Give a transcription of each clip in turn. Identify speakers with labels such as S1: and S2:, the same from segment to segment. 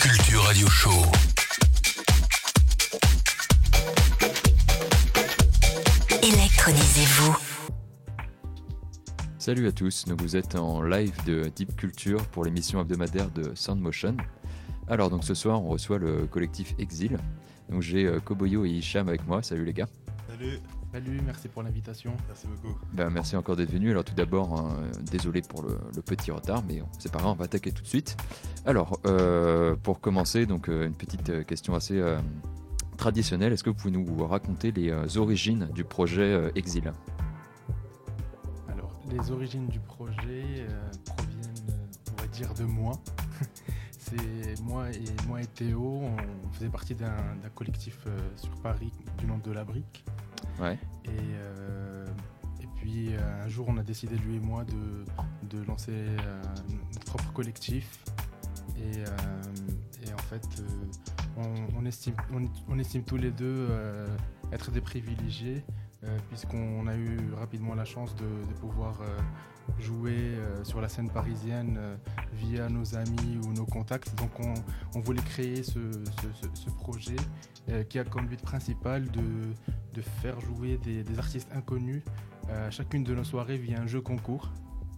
S1: Culture Radio Show.
S2: Électronisez-vous.
S3: Salut à tous, donc vous êtes en live de Deep Culture pour l'émission hebdomadaire de Soundmotion. Alors donc ce soir on reçoit le collectif Exil. Donc j'ai euh, Koboyo et Hicham avec moi, salut les gars.
S4: Salut,
S5: Salut, merci pour l'invitation.
S4: merci beaucoup.
S3: Ben, merci encore d'être venu. Alors tout d'abord, hein, désolé pour le, le petit retard, mais c'est pas grave, on va attaquer tout de suite. Alors, euh, pour commencer, donc euh, une petite euh, question assez euh, traditionnelle. Est-ce que vous pouvez nous raconter les euh, origines du projet euh, Exil?
S5: Alors, les origines du projet euh, proviennent, on va dire, de moi. C'est moi et moi et Théo, on faisait partie d'un d'un collectif euh, sur Paris du nom de La Brique. Euh, et puis euh, un jour, on a décidé, lui et moi, de, de lancer euh, notre propre collectif. Et, en fait, on, estime, on, on estime tous les deux être des privilégiés, euh, puisqu'on a eu rapidement la chance de, pouvoir euh, jouer euh, sur la scène parisienne via nos amis ou nos contacts. Donc on, voulait créer ce, projet qui a comme but principal de, faire jouer des, artistes inconnus à chacune de nos soirées via un jeu concours.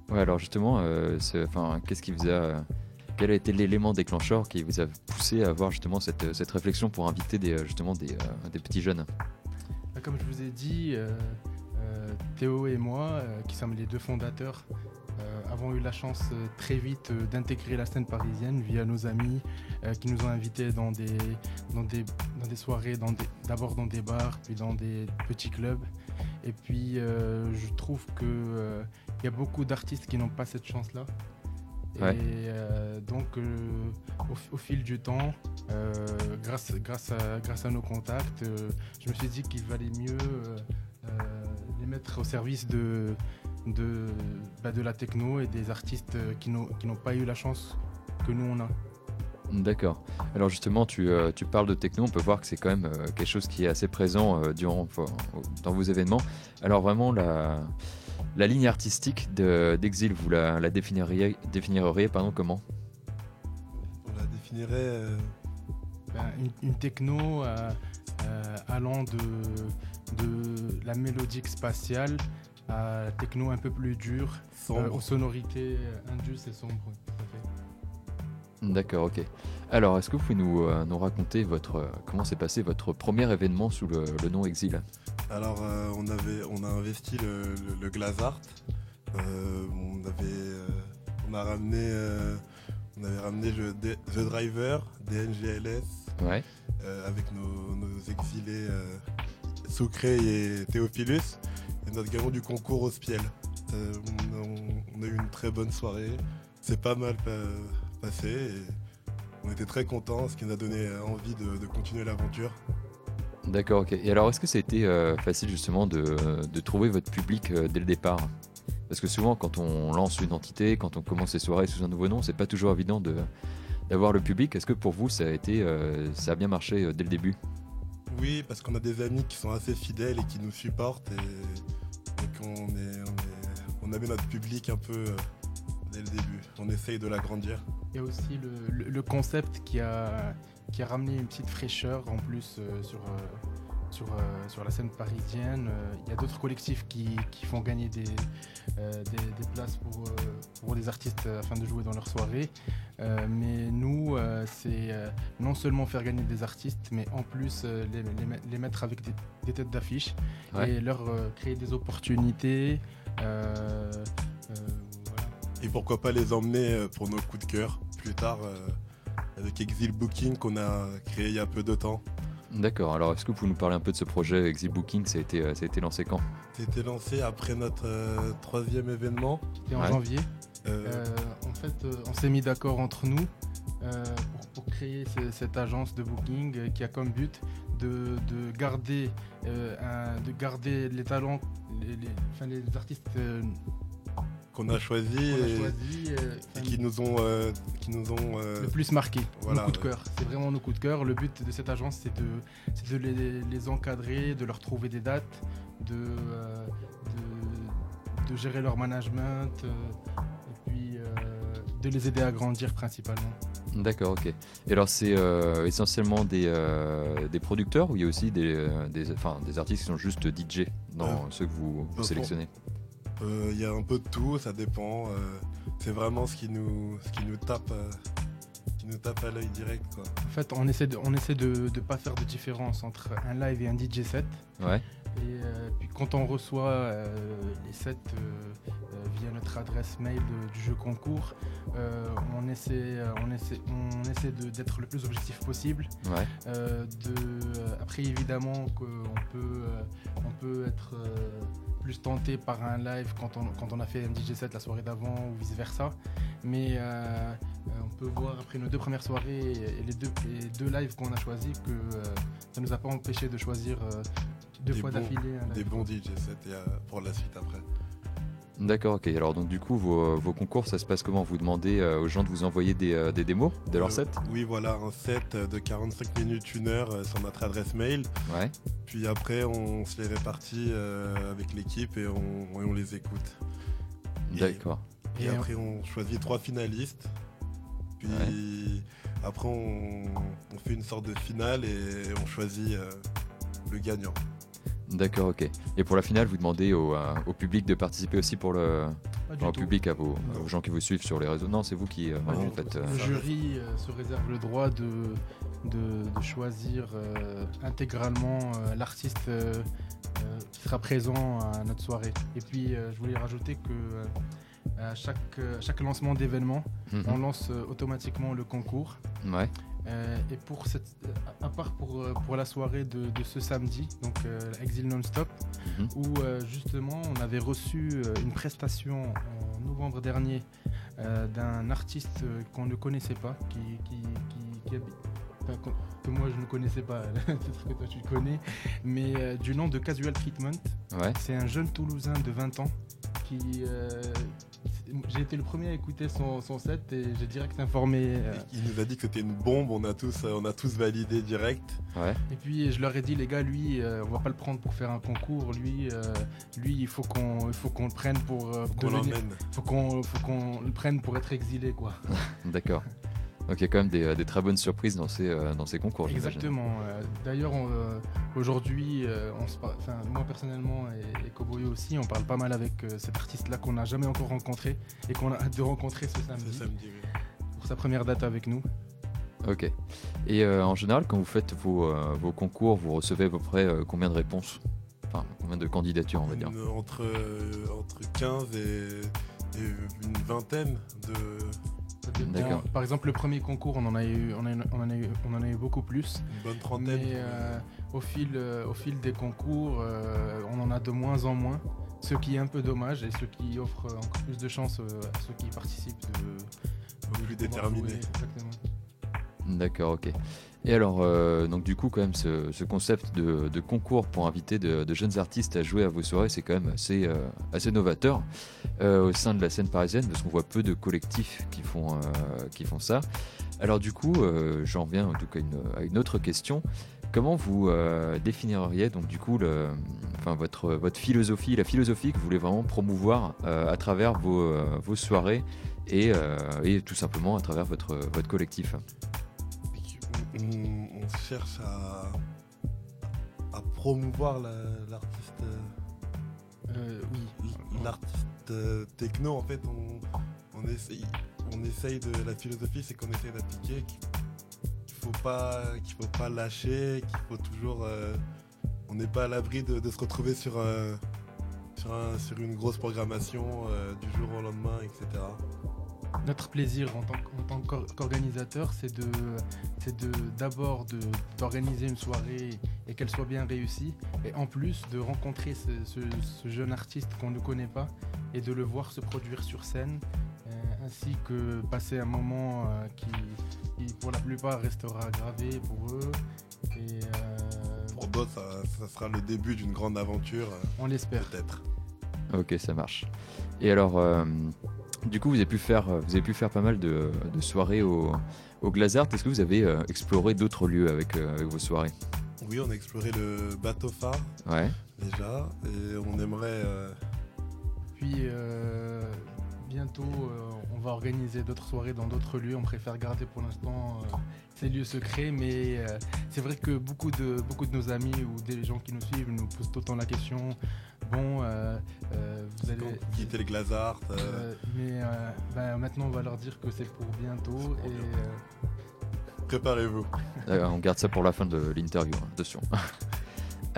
S3: Ouais, alors justement, Quel a été l'élément déclencheur qui vous a poussé à avoir justement cette, réflexion pour inviter des, justement des, petits jeunes?
S5: Comme je vous ai dit, euh, euh, Théo et moi, euh, qui sommes les deux fondateurs, avons eu la chance très vite d'intégrer la scène parisienne via nos amis qui nous ont invités dans des, dans des, dans des soirées, d'abord dans des bars, puis dans des petits clubs. Et puis je trouve qu'il y a beaucoup d'artistes qui n'ont pas cette chance-là.
S3: Ouais.
S5: Et euh, donc euh, au, au fil du temps, euh, grâce, grâce, à, grâce à nos contacts, je me suis dit qu'il valait mieux les mettre au service de, de, bah, de la techno et des artistes qui n'ont pas eu la chance que nous on a.
S3: D'accord. Alors justement, tu, euh, tu parles de techno, on peut voir que c'est quand même euh, quelque chose qui est assez présent euh, durant, dans vos événements. Alors vraiment, la, la ligne artistique de- d'Exil, vous la, la définiriez, définiriez pardon, comment?
S4: On la définirait. euh,
S5: Ben, une, une techno euh, euh, allant de, de la mélodique spatiale à la techno un peu plus dure, euh,
S4: sombre.
S5: aux sonorités indus et sombres.
S3: D'accord, ok. Alors, est-ce que vous pouvez nous, euh, nous raconter votre, euh, comment s'est passé votre premier événement sous le, le nom Exil?
S4: Alors, euh, on, avait, on a investi le, le, le Glass Art. Euh, on, avait, euh, on, a ramené, on avait ramené The Driver, DNGLS,
S3: Ouais.
S4: avec nos, nos exilés Sucré et Théophilus, et notre gagnant du concours au Spiel. Euh, on, on- on a eu une très bonne soirée. C'est pas mal pa- passé. Et on était très contents, ce qui nous a donné envie de, de continuer l'aventure.
S3: D'accord, ok. Et alors, est-ce que ça a été euh, facile justement de, de trouver votre public euh, dès le départ? Parce que souvent, quand on lance une entité, quand on commence les soirées sous un nouveau nom, c'est pas toujours évident de d'avoir le public. Est-ce que pour vous, ça a été, euh, ça a bien marché euh, dès le début?
S4: Oui, parce qu'on a des amis qui sont assez fidèles et qui nous supportent. Et, et qu'on est, on, est- on avait notre public un peu euh, dès le début. On essaye de l'agrandir.
S5: Il y a aussi le, le- le concept qui a, qui a ramené une petite fraîcheur en plus euh, sur, euh, sur, euh, sur la scène parisienne. Euh, Il y a d'autres collectifs qui, qui font gagner des, euh, des, des places pour, euh, pour des artistes afin de jouer dans leur soirée. Euh, mais nous, euh, c'est euh, non seulement faire gagner des artistes, mais en plus euh, les, les met- les mettre avec des, des têtes d'affiche
S3: Ouais.
S5: et leur euh, créer des opportunités. Euh, euh, voilà.
S4: Et pourquoi pas les emmener pour nos coups de cœur plus tard euh, avec Exil Booking qu'on a créé il y a peu de temps.
S3: D'accord. Alors, est-ce que vous pouvez nous parler un peu de ce projet Exil Booking Ça a été, euh, ça a été lancé quand?
S4: C'était lancé après notre euh, troisième événement.
S5: C'était en
S3: Ouais.
S5: janvier.
S4: Euh,
S5: Euh, en fait, euh, on s'est mis d'accord entre nous euh, pour, pour créer ce- cette agence de booking euh, qui a comme but de, de garder, euh, un- de garder les talents, les, les- enfin, les artistes euh,
S4: qu'on a choisi et,
S5: choisis, euh,
S4: et qui nous ont, euh, qui nous ont euh,
S5: le plus marqué,
S4: voilà,
S5: nos coups de
S4: ouais.
S5: cœur. C'est vraiment nos coups de cœur. Le but de cette agence, c'est de, c'est de les, les encadrer, de leur trouver des dates, de, euh, de, de gérer leur management, euh, et puis euh, de les aider à grandir principalement.
S3: D'accord, ok. Et alors, c'est euh, essentiellement des, euh, des producteurs ou il y a aussi des, des, enfin, des artistes qui sont juste DJ dans
S4: Euh,
S3: ceux que vous, vous
S4: pour-
S3: sélectionnez?
S4: Euh, Il y a un peu de tout, ça dépend. euh, c'est vraiment ce qui nous, ce qui nous tape, euh, qui nous tape à l'œil direct, quoi.
S5: En fait, on essaie de, on essaie de ne pas faire de différence entre un live et un DJ set.
S3: Ouais,
S5: Et euh, puis quand on reçoit euh, les sets euh, euh, via notre adresse mail de- du jeu concours, euh, on essaie, euh, on essaie, on essaie de- d'être le plus objectif possible.
S3: ouais,
S5: Euh, de, euh, après, évidemment, qu'on peut, euh, on peut être euh, plus tenté par un live quand on, quand on a fait un DJ set la soirée d'avant ou vice versa. Mais euh, euh, on peut voir après nos deux premières soirées et, les, deux, les deux lives qu'on a choisis que euh, ça nous a pas empêché de choisir euh, deux
S4: Des
S5: fois
S4: bons-
S5: d'affilée. un
S4: Des bons DJ sets et, euh, pour la suite après.
S3: D'accord, ok. Alors, donc, du coup, vos, vos concours, ça se passe comment? Vous demandez euh, aux gens de vous envoyer des, euh, des démos de leur
S4: Euh,
S3: set?
S4: Oui, voilà, un set de 45 minutes, une heure euh, sur notre adresse mail.
S3: Ouais,
S4: Puis après, on se les répartit euh, avec l'équipe et on, et on les écoute.
S3: D'accord.
S4: Et, après, on choisit trois finalistes. Puis après, on, on fait une sorte de finale et on choisit euh, le gagnant.
S3: D'accord, ok. Et pour la finale, vous demandez au, euh, au public de participer aussi pour le. Enfin, au public, à vos, aux gens qui vous suivent sur les réseaux. Non, c'est vous qui euh,
S4: Non,
S3: euh,
S5: Le jury se réserve le droit de, de, de choisir intégralement l'artiste qui sera présent à notre soirée. Et puis, je voulais rajouter que à chaque, chaque lancement d'événement,
S3: mhm.
S5: on lance automatiquement le concours.
S3: Ouais,
S5: Euh, et pour cette, à part pour, euh, pour la soirée de, de ce samedi, donc euh, Exil Non-Stop,
S3: Mhm.
S5: où euh, justement on avait reçu euh, une prestation en novembre dernier euh, d'un artiste euh, qu'on ne connaissait pas, qui, qui, qui- qui habite- enfin, qu'on- que moi je ne connaissais pas, peut-être que toi tu le connais, mais euh, du nom de Casual Treatment.
S3: ouais.
S5: C'est un jeune Toulousain de 20 ans qui. euh, j'ai été le premier à écouter son, son set et j'ai direct informé. euh,
S4: Il nous a dit que c'était une bombe, on a tous, on a tous validé direct.
S3: Ouais,
S5: Et puis je leur ai dit les gars, lui, euh, on va pas le prendre pour faire un concours. Lui, euh, lui, il faut qu'on, il faut qu'on le prenne pour euh,
S4: Faut qu'on l'emmène.
S5: faut qu'on, faut qu'on le prenne pour être exilé, quoi.
S3: d'accord. Donc il y a quand même des, des très bonnes surprises dans ces, euh, dans ces concours, j'imagine.
S5: Exactement. Euh, D'ailleurs, euh, aujourd'hui, euh, moi personnellement et, et Koboyo aussi, on parle pas mal avec euh, cet artiste-là qu'on n'a jamais encore rencontré et qu'on a hâte de rencontrer ce samedi
S4: samedi. oui.
S5: pour sa première date avec nous.
S3: Ok. Et euh, en général, quand vous faites vos, euh, vos concours, vous recevez à peu près euh, combien de réponses? Enfin, combien de candidatures, on va dire?
S4: Une- entre, euh, entre 15 et, et une vingtaine de.
S3: D'accord.
S5: Par exemple, le premier concours, on en a eu, on, a eu- on en a eu, on en a eu beaucoup plus.
S4: Une bonne trentaine.
S5: Mais euh, au, fil, euh, au fil des concours, euh, on en a de moins en moins. Ce qui est un peu dommage et ce qui offre encore plus de chance euh, à ceux qui participent de, de
S4: plus déterminés.
S5: exactement.
S3: D'accord, ok. Et alors, euh, donc du coup, quand même, ce, ce concept de, concours pour inviter de, jeunes artistes à jouer à vos soirées, c'est quand même assez, euh, novateur euh, au sein de la scène parisienne, parce qu'on voit peu de collectifs qui font, ça. Alors du coup, j'en reviens en tout cas à une autre question. Comment vous définiriez donc du coup enfin, votre, philosophie, la philosophie que vous voulez vraiment promouvoir à travers vos, soirées et, tout simplement à travers votre collectif?
S4: On, on cherche à, à promouvoir la- l'artiste euh,
S5: Euh, oui.
S4: l'artiste techno en fait on, on essaye on essaye de la philosophie c'est qu'on essaye d'appliquer qu'il faut pas qu'il faut pas lâcher qu'il faut toujours euh, on n'est pas à l'abri de, de se retrouver sur euh, sur, un- sur une grosse programmation du jour au lendemain etc
S5: Notre plaisir en tant, en tant qu'organisateur, c'est de, c'est de d'abord de- d'organiser une soirée et qu'elle soit bien réussie, et en plus de rencontrer ce, ce- ce jeune artiste qu'on ne connaît pas et de le voir se produire sur scène, euh, ainsi que passer un moment euh, qui, qui, pour la plupart restera gravé pour eux. Et euh,
S4: pour d'autres ça, ça sera le début d'une grande aventure
S5: on l'espère.
S4: peut-être
S3: Ok, ça marche. Et alors, euh, du coup, vous avez pu faire, vous avez pu faire pas mal de, de soirées au, au Glazart. Est-ce que vous avez euh, exploré d'autres lieux avec, euh, avec vos soirées?
S4: Oui on a exploré le bateau phare
S3: Ouais.
S4: déjà et on aimerait euh,
S5: Puis euh, bientôt, on va organiser d'autres soirées dans d'autres lieux. On préfère garder pour l'instant ces lieux secrets, mais c'est vrai que beaucoup de, beaucoup de nos amis ou des gens qui nous suivent nous posent temps la question bon, vous allez
S4: quitter le Glazart.
S5: mais ben, maintenant, on va leur dire que c'est pour bientôt et
S4: Préparez-vous.
S3: on garde ça pour la fin de l'interview, hein, attention.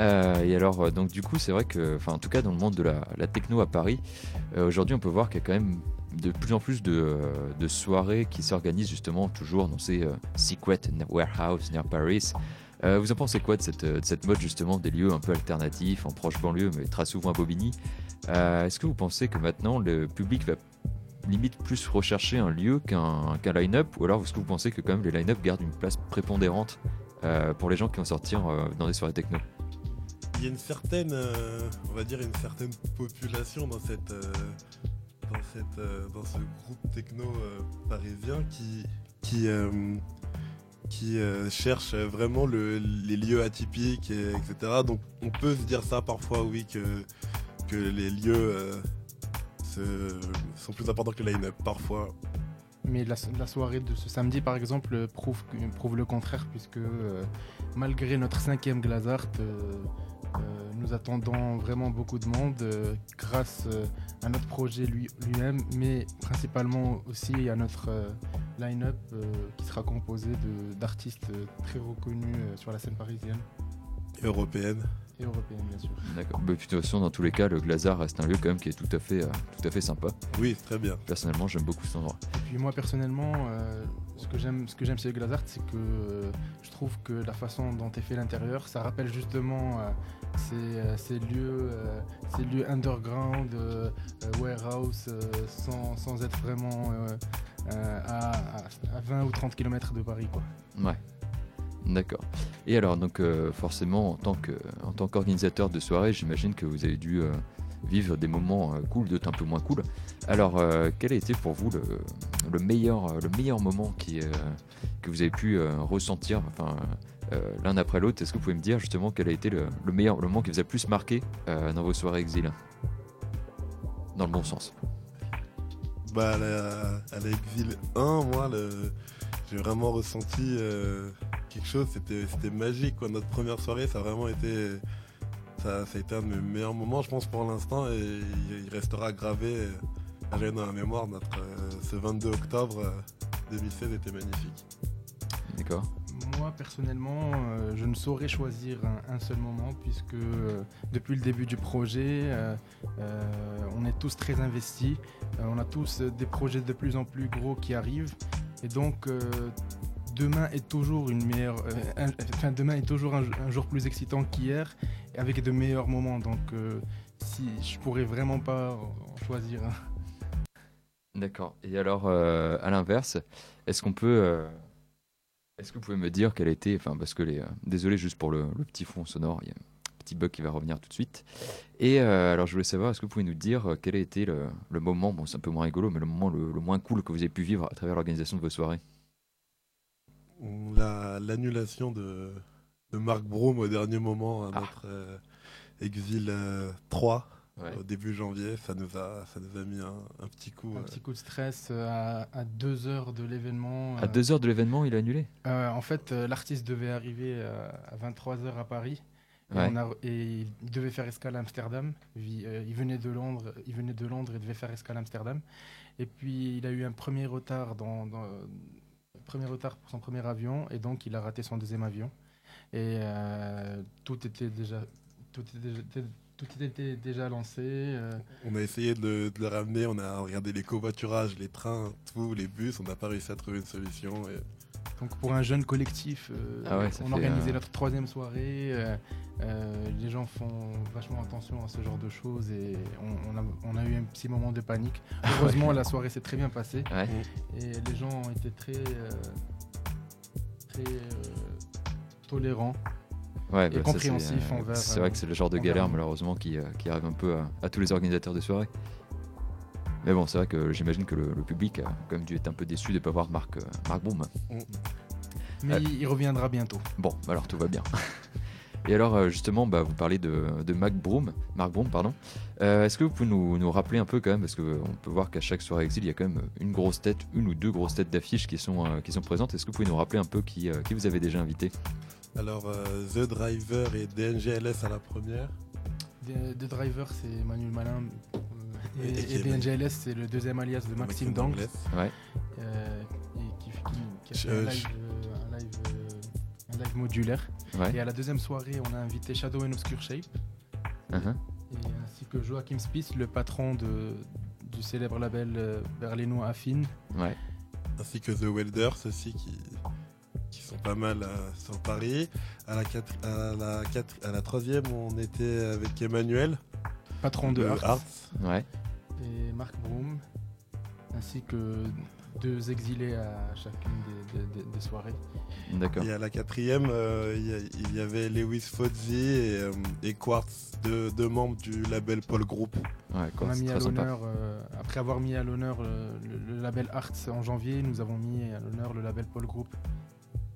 S3: Euh, et alors, euh, donc du coup, c'est vrai que, enfin, en tout cas, dans le monde de la, techno à Paris, euh, aujourd'hui, on peut voir qu'il y a quand même de plus en plus de, soirées qui s'organisent justement toujours dans ces secret warehouse near Paris. Vous en pensez quoi de cette, de cette, mode justement des lieux un peu alternatifs en proche banlieue, mais très souvent à Bobigny Est-ce que vous pensez que maintenant le public va limite plus rechercher un lieu qu'un line-up? Ou alors est-ce que vous pensez que quand même les line-up gardent une place prépondérante euh, pour les gens qui vont sortir euh, dans des soirées techno?
S4: Il y a une certaine, euh, on va dire une certaine population dans cette, dans cette, dans ce groupe techno parisien qui, qui, qui cherche vraiment les lieux atypiques, etc. Donc on peut se dire ça parfois, oui, que, les lieux sont plus importants que le line-up parfois.
S5: Mais la, soirée de ce samedi, par exemple, prouve, prouve le contraire, puisque euh, malgré notre cinquième Glazart, euh, euh, nous attendons vraiment beaucoup de monde grâce à notre projet lui-même, mais principalement aussi à notre line-up qui sera composé d'artistes très reconnus sur la scène parisienne.
S4: Européenne
S5: et européenne, bien sûr.
S3: D'accord. de toute façon, dans tous les cas, le Glazar reste un lieu quand même qui est tout à fait, euh, tout à fait sympa.
S4: Oui, très bien.
S3: Personnellement, j'aime beaucoup cet endroit.
S5: Et puis moi, personnellement, euh, ce que j'aime, ce que j'aime chez le Glazart, c'est que euh, je trouve que la façon dont est fait l'intérieur, ça rappelle justement ces, ces, lieux, ces lieux underground, warehouse, sans, sans, être vraiment à, à, 20 ou 30 km de Paris, quoi.
S3: Ouais. D'accord. Et alors, donc euh, forcément, en tant qu'organisateur de soirée, j'imagine que vous avez dû euh, vivre des moments euh, cool, d'autres un peu moins cool. Alors, quel a été pour vous le, le meilleur, le meilleur moment qui, que vous avez pu ressentir, enfin, l'un après l'autre Est-ce que vous pouvez me dire justement quel a été le, le meilleur, le moment qui vous a plus marqué dans vos soirées exil? Dans le bon sens.
S4: Bah, à l'exil 1, moi, j'ai vraiment ressenti quelque chose, c'était magique. Quoi. Notre première soirée, ça a vraiment été, ça, a été un de mes meilleurs moments, je pense, pour l'instant, et il, restera gravé dans la mémoire. Notre, euh, ce 22 octobre 2016 euh, était magnifique.
S3: D'accord.
S5: Moi, personnellement, euh, je ne saurais choisir un, seul moment puisque depuis le début du projet, on est tous très investis. on a tous des projets de plus en plus gros qui arrivent. Et donc, demain est toujours une meilleure, euh, enfin demain est toujours un, jour plus excitant qu'hier, avec de meilleurs moments. Donc, euh, si je pourrais vraiment pas en choisir un.
S3: D'accord. Et alors, euh, à l'inverse, est-ce qu'on peut, est-ce que vous pouvez me dire quel a été, enfin parce que les, désolé juste pour le, petit fond sonore, il y a un petit bug qui va revenir tout de suite. Et alors, je voulais savoir, est-ce que vous pouvez nous dire quel a été le, moment, bon c'est un peu moins rigolo, mais le moment le moins cool que vous avez pu vivre à travers l'organisation de vos soirées?
S4: L'annulation de, de Marc Broom au dernier moment à ah. notre euh, exil 3 euh, au début janvier, ça nous a, ça nous a mis un, petit coup.
S5: Un petit coup de stress euh, à, deux heures de l'événement.
S3: À deux heures de l'événement, il a annulé
S5: En fait, l'artiste devait arriver à 23h à Paris. Et, il devait faire escale à Amsterdam. Il, venait de Londres, il venait de Londres et devait faire escale à Amsterdam. Et puis il a eu un premier retard dans premier retard pour son premier avion et donc il a raté son deuxième avion. Et euh, tout était déjà tout était, tout était déjà lancé. Euh.
S4: On a essayé de, le ramener, on a regardé les covoiturages, les trains, tous les bus, on n'a pas réussi à trouver une solution. Et...
S5: Donc pour un jeune collectif, euh, ah on organisait notre troisième soirée. Euh, les gens font vachement attention à ce genre de choses et on, a, eu un petit moment de panique. Heureusement, la soirée s'est très bien passée et les gens ont été très, euh, très euh,
S3: et
S5: bah, envers.
S3: C'est vrai que c'est le genre de galère malheureusement qui, arrive un peu à, tous les organisateurs de soirées. Mais bon, c'est vrai que j'imagine que le, public a quand même dû être un peu déçu de ne pas voir Marc, Marc Boom.
S5: Mais il reviendra bientôt.
S3: Bon, alors tout va bien. Et alors, euh, justement, bah, vous parlez de, de Mac Broom, Mark Broom, pardon. Euh, Est-ce que vous pouvez nous, nous rappeler un peu quand même, parce qu'on peut voir qu'à chaque soirée exil, il y a quand même une grosse tête, une ou deux grosses têtes d'affiches qui sont, euh, qui sont présentes. Est-ce que vous pouvez nous rappeler un peu qui, euh, qui vous avez déjà invité?
S4: Alors, euh, The Driver et DNGLS à la première.
S5: The The Driver, c'est Manuel Malin. euh,
S4: Et- et
S5: et,
S4: qui
S5: et
S4: est-
S5: BNGLS, c'est le deuxième alias de Maxime.
S3: Ouais.
S5: euh, et qui, qui- qui a fait un live, un live, un live modulaire.
S3: Ouais.
S5: Et à la deuxième soirée, on a invité Shadow and Obscure Shape,
S3: Uh-huh.
S5: et ainsi que Joachim Spitz, le patron de, du célèbre label berlinois Affine.
S3: Ouais.
S4: Ainsi que The Welders aussi qui, qui sont pas mal euh, sur Paris. À la, quatre- à, la quatre- à la troisième, on était avec Emmanuel
S5: Patron de Arts.
S3: Ouais.
S5: et Marc Broom, ainsi que deux exilés à chacune des, des- des- des soirées.
S3: D'accord.
S4: Et à la quatrième, euh, il y avait Lewis Fozzi et, euh, et Quartz, deux, deux membres du label Paul Group.
S3: Ouais,
S5: On a mis à l'honneur, euh, après avoir mis à l'honneur le, le label Arts en janvier, nous avons mis à l'honneur le label Paul Group.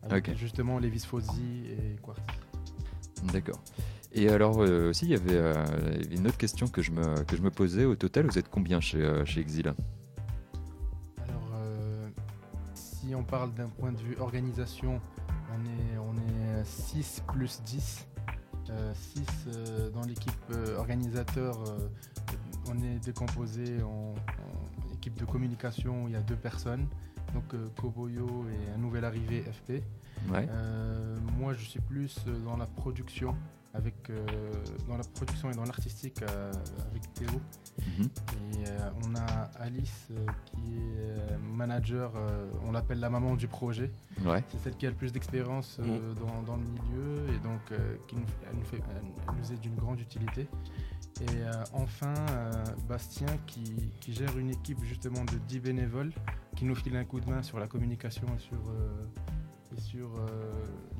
S5: Avec justement Levis Fozzi et Quartz.
S3: D'accord. Et alors euh, aussi, il y avait euh, une autre question que je me, que je me posais. Au total, vous êtes combien chez, euh, chez Exil?
S5: Alors, si on parle d'un point de vue organisation, on est, on est 6 plus 10. 6 dans l'équipe organisateur, on est décomposé en, en équipe de communication où il y a deux personnes, donc euh, Koboyo et un nouvel arrivé FP.
S3: Ouais.
S5: Euh, moi, je suis plus euh, dans la production, avec, euh, dans la production et dans l'artistique euh, avec Théo.
S3: Mhm.
S5: Et euh, on a Alice qui est manager, on l'appelle la maman du projet.
S3: Ouais.
S5: C'est celle qui a le plus d'expérience euh, dans, dans le milieu et donc qui nous, elle nous, fait- elle- elle nous est d'une grande utilité. Et euh, enfin, euh, Bastien qui, qui gère une équipe justement de 10 bénévoles qui nous file un coup de main sur la communication et sur, euh, et sur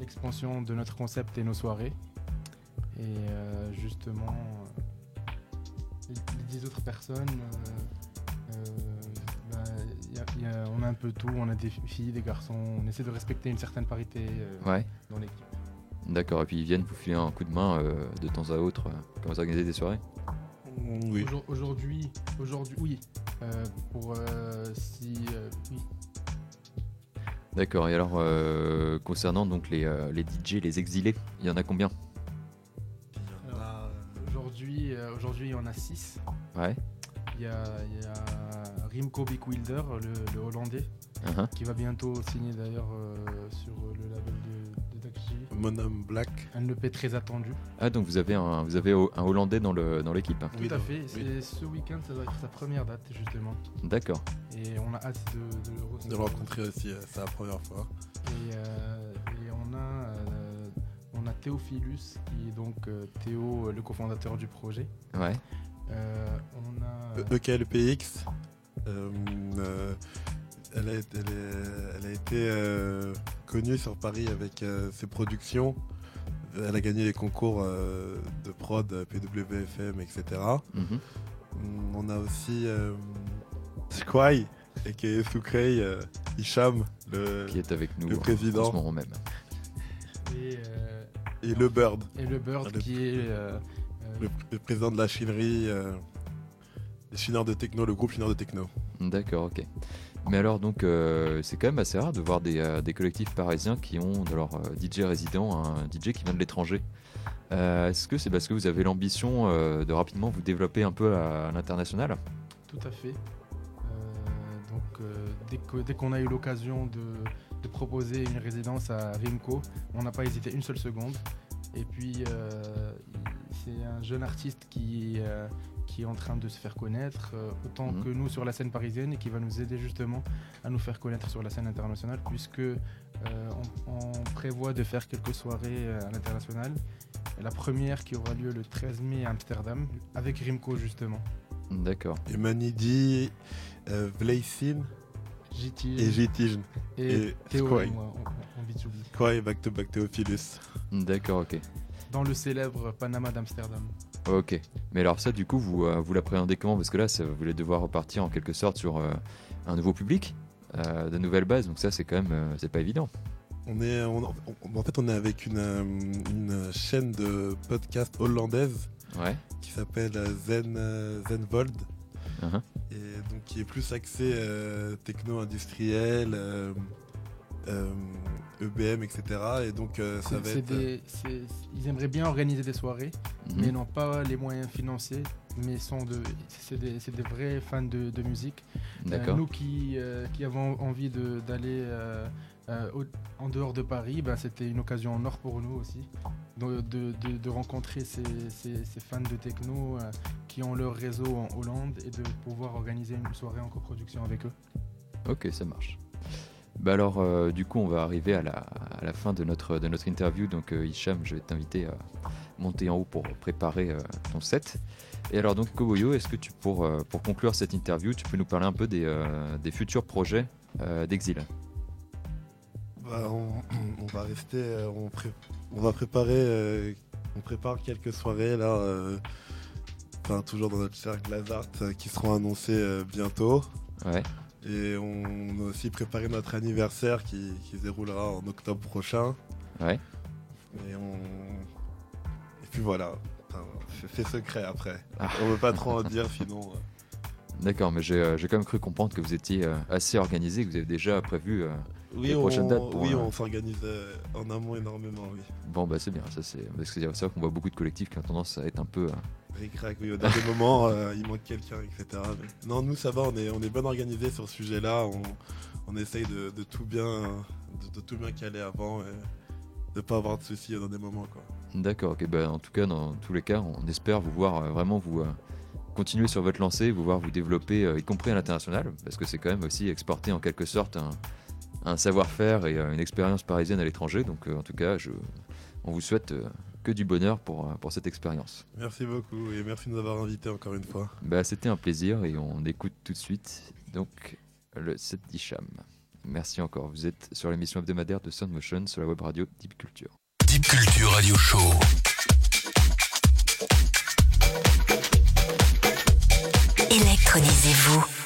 S5: l'expansion de notre concept et nos soirées. Et justement, les, les 10 autres personnes, bah, y a- y a- on a un peu tout, on a des filles, des garçons, on essaie de respecter une certaine parité
S3: Ouais.
S5: dans l'équipe.
S3: D'accord. Et puis ils viennent vous filer un coup de main euh, de temps à autre euh, quand vous organisez des soirées
S4: Oui.
S5: Aujourd- Aujourd'hui, aujourd'hui, oui. Euh, pour euh, si, euh, oui.
S3: D'accord. Et alors, euh, concernant donc les, euh, les DJ, les exilés, il y en a combien?
S4: Il y en a, euh,
S5: Aujourd'hui, euh, aujourd'hui, on a 6.
S3: Ouais.
S5: Il y a, il y a Rimco Big Wilder, le, le hollandais,
S3: Uh-huh.
S5: qui va bientôt signer d'ailleurs euh, sur le label de, de Dakji.
S4: Monum Black.
S5: Un EP très attendu.
S3: Ah, donc vous avez un, vous avez un Hollandais dans le dans l'équipe. hein.
S4: Oui,
S5: Tout à fait.
S4: oui.
S5: Ce week-end, ça doit être sa première date justement.
S3: D'accord.
S5: Et on a hâte de, de le
S4: De
S5: recevoir.
S4: le rencontrer aussi, euh, c'est la première fois.
S5: Et, euh, et on a, euh, on a Théophilus, qui est donc euh, Théo, euh, le cofondateur du projet.
S3: Ouais.
S5: Euh, on a.
S4: EKLPX. Elle, a, été- elle est- elle a été euh, connue sur Paris avec euh, ses productions. Elle a gagné les concours euh, de prod, PWFM, etc.
S3: Mhm.
S4: Hum, On a aussi euh, Squai, et qui est Soukrey, euh, Hicham, le,
S3: Qui est avec nous
S4: le
S3: en-
S4: président.
S3: en ce moment même.
S5: Et, euh,
S4: et le Bird,
S5: et le Bird,
S4: Ah, le-
S5: qui est.
S4: le, le président de la chinerie, euh, chineurs de techno, le groupe chineur de techno.
S3: D'accord, ok. Mais alors donc euh, c'est quand même assez rare de voir des, euh, collectifs parisiens qui ont dans leur DJ résident un DJ qui vient de l'étranger. Euh, Est-ce que c'est parce que vous avez l'ambition de rapidement vous développer un peu à, l'international?
S5: Tout à fait. Donc, dès qu'on a eu l'occasion de, de proposer une résidence à Rimco, on n'a pas hésité une seule seconde. Et puis, c'est un jeune artiste qui, qui est en train de se faire connaître, euh, autant
S3: Mhm.
S5: que nous sur la scène parisienne, et qui va nous aider justement à nous faire connaître sur la scène internationale, puisque euh, on, on prévoit de faire quelques soirées euh, à l'international. La première qui aura lieu le 13 mai à Amsterdam, avec Rimco justement.
S3: D'accord.
S4: Et Manidi, euh, Vleisin
S5: JT
S4: et Jitijn.
S5: et,
S4: et
S5: Théo
S4: Squai.
S5: et moi, on, on.
S4: Squai, back to back Théophilus.
S3: D'accord, ok.
S5: Dans le célèbre Panama d'Amsterdam.
S3: Ok. Mais alors ça du coup vous, euh, vous l'appréhendez comment? Parce que là ça, vous allez devoir repartir en quelque sorte sur euh, un nouveau public, euh, de nouvelles bases, donc ça c'est quand même euh, c'est pas évident.
S4: On est, on- on- en fait, on est avec une, une chaîne de podcast hollandaise
S3: Ouais.
S4: qui s'appelle Zen, Zenvold.
S3: Uh-huh.
S4: Et donc qui est plus axé euh, techno-industriel, euh, euh, EBM, etc. Et donc ça
S5: C'est-
S4: va
S5: c'est
S4: être...
S5: des- c'est- ils aimeraient bien organiser des soirées,
S3: Mhm.
S5: mais n'ont pas les moyens financiers. Mais sont de, c'est des, c'est des vrais fans de, de musique. Euh, nous qui, euh, qui avons envie d'aller euh, en dehors de Paris, bah, c'était une occasion en or pour nous aussi de, de- rencontrer ces, ces- ces fans de techno qui ont leur réseau en Hollande et de pouvoir organiser une soirée en coproduction avec eux.
S3: Ok, ça marche. Bah alors, euh, du coup, on va arriver à la, à la fin de notre, de notre interview. Donc, euh, Hicham, je vais t'inviter à monter en haut pour préparer euh, ton set. Et alors, donc, Koboyo, est-ce que tu, pour, euh, pour conclure cette interview, tu peux nous parler un peu des, euh, des futurs projets d'Exil?
S4: Bah, on, on va rester, on, pré- on va préparer, on prépare quelques soirées là, enfin toujours dans notre cercle Lazart qui seront annoncées bientôt.
S3: Ouais.
S4: Et on a aussi préparé notre anniversaire qui, qui se déroulera en octobre prochain.
S3: Ouais.
S4: Et on, puis voilà, c'est secret après.
S3: Ah.
S4: On veut pas trop en dire sinon. euh,
S3: D'accord, mais j'ai euh, j'ai quand même cru comprendre que vous étiez euh, assez organisé, que vous avez déjà prévu.
S4: Oui,
S3: Les
S4: on,
S3: prochaines dates pour,
S4: oui, on s'organise en amont énormément, oui.
S3: Bon, bah c'est bien, ça c'est parce que c'est vrai qu'on voit beaucoup de collectifs qui ont tendance à être un peu. euh,
S4: Ric-rac, oui, au dernier moment, euh, il manque quelqu'un, etc. Mais non, nous, ça va, on est, on est bien organisé sur ce sujet-là. On, on essaye de, de tout bien, de, de tout bien caler avant et de pas avoir de soucis dans des moments, quoi.
S3: D'accord, ok. Bah, en tout cas, dans tous les cas, on espère vous voir euh, vraiment vous euh, continuer sur votre lancée, vous voir vous développer, euh, y compris à l'international, parce que c'est quand même aussi exporter en quelque sorte un, un savoir-faire et une expérience parisienne à l'étranger. Donc, en tout cas, je, on vous souhaite que du bonheur pour, pour cette expérience.
S4: Merci beaucoup et merci de nous avoir invités encore une fois.
S3: Bah, C'était un plaisir et on écoute tout de suite donc le set d'Hicham. Merci encore. Vous êtes sur l'émission hebdomadaire de Soundmotion sur la web radio Deep Culture.
S1: Deep Culture Radio Show.
S2: Électronisez-vous.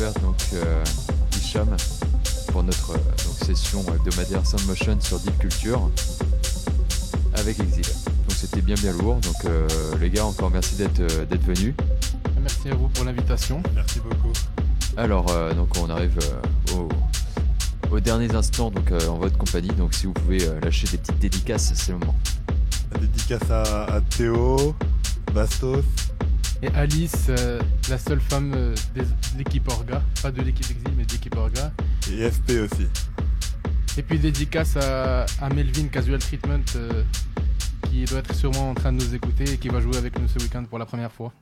S3: Donc euh, Hicham pour notre euh, donc, session hebdomadaire Soundmotion sur Deep Culture avec Exil. Donc c'était bien bien lourd. Donc euh, les gars, encore merci d'être euh, d'être venus.
S5: Merci à vous pour l'invitation.
S4: Merci beaucoup.
S3: Alors euh, donc on arrive euh, au aux derniers instants donc euh, en votre compagnie. Donc si vous pouvez euh, lâcher des petites dédicaces, c'est le moment.
S4: La dédicace à, à Théo, Bastos,
S5: Et Alice, euh, la seule femme euh, des- de l'équipe Orga, pas de l'équipe Exil, mais de l'équipe Orga.
S4: et FP aussi.
S5: Et puis dédicace à, à Melvin Casual Treatment, euh, qui doit être sûrement en train de nous écouter et qui va jouer avec nous ce week-end pour la première fois.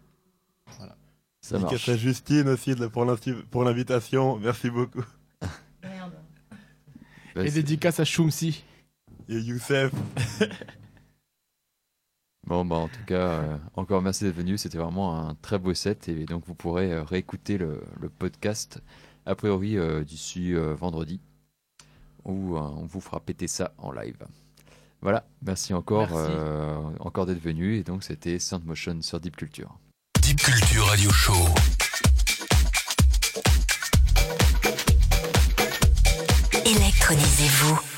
S3: Ça
S4: Dédicace
S3: marche.
S4: à Justine aussi pour l'invitation. Merci beaucoup.
S2: Merde.
S5: Et dédicace à Shumsi.
S4: Et Youssef.
S3: Bon, bah, en tout cas, euh, encore merci d'être venu. C'était vraiment un très beau set. Et donc, vous pourrez euh, réécouter le, le podcast, a priori, euh, d'ici euh, vendredi, où euh, on vous fera péter ça en live. Voilà, merci encore,
S5: Merci.
S3: euh, encore d'être venu. Et donc, c'était Sound Motion sur Deep Culture.
S1: Deep Culture Radio Show.
S6: Électronisez-vous.